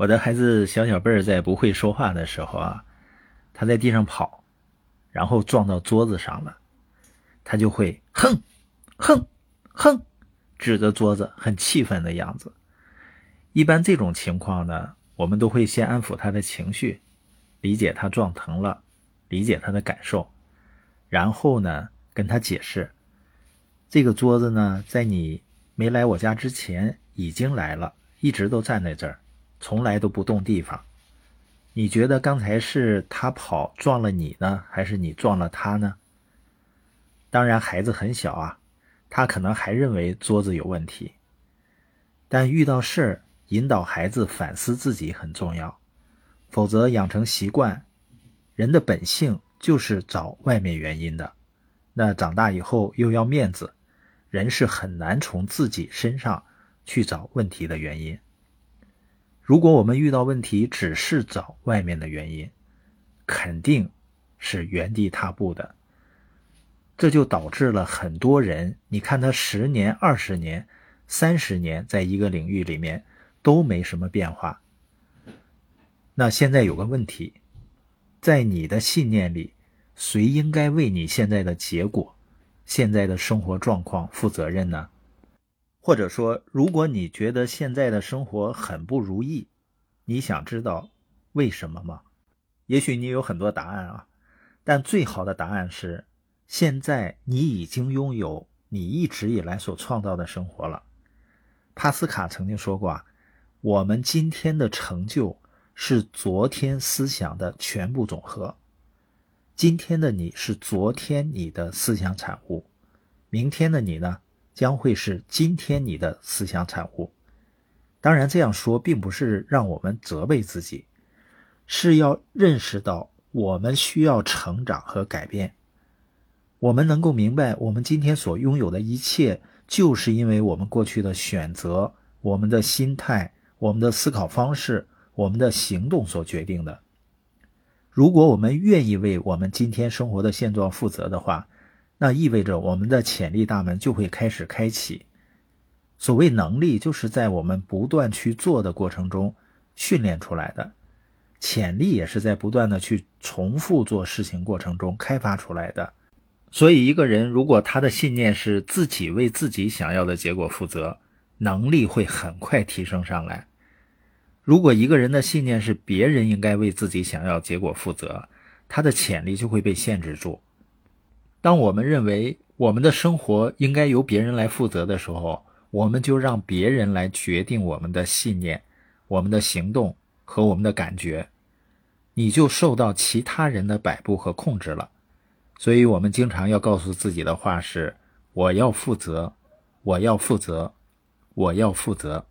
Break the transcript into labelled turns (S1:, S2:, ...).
S1: 我的孩子小小贝儿在不会说话的时候啊，他在地上跑，然后撞到桌子上了，他就会哼，哼，哼，指着桌子很气愤的样子。一般这种情况呢，我们都会先安抚他的情绪，理解他撞疼了，理解他的感受，然后呢跟他解释，这个桌子呢在你没来我家之前已经来了，一直都站在这儿，从来都不动地方。你觉得刚才是他跑撞了你呢，还是你撞了他呢？当然，孩子很小啊，他可能还认为桌子有问题，但遇到事儿。引导孩子反思自己很重要，否则养成习惯，人的本性就是找外面原因的。那长大以后又要面子，人是很难从自己身上去找问题的原因。如果我们遇到问题只是找外面的原因，肯定是原地踏步的。这就导致了很多人，你看他十年、二十年、三十年在一个领域里面。都没什么变化。那现在有个问题，在你的信念里，谁应该为你现在的结果、现在的生活状况负责任呢？或者说，如果你觉得现在的生活很不如意，你想知道为什么吗？也许你有很多答案啊，但最好的答案是，现在你已经拥有你一直以来所创造的生活了。帕斯卡曾经说过啊。我们今天的成就是昨天思想的全部总和。今天的你是昨天你的思想产物，明天的你呢，将会是今天你的思想产物。当然，这样说并不是让我们责备自己，是要认识到我们需要成长和改变。我们能够明白，我们今天所拥有的一切，就是因为我们过去的选择，我们的心态。我们的思考方式，我们的行动所决定的。如果我们愿意为我们今天生活的现状负责的话，那意味着我们的潜力大门就会开始开启。所谓能力，就是在我们不断去做的过程中训练出来的；潜力也是在不断的去重复做事情过程中开发出来的。所以，一个人如果他的信念是自己为自己想要的结果负责，能力会很快提升上来。如果一个人的信念是别人应该为自己想要结果负责，他的潜力就会被限制住。当我们认为我们的生活应该由别人来负责的时候，我们就让别人来决定我们的信念、我们的行动和我们的感觉，你就受到其他人的摆布和控制了。所以，我们经常要告诉自己的话是：我要负责，我要负责，我要负责。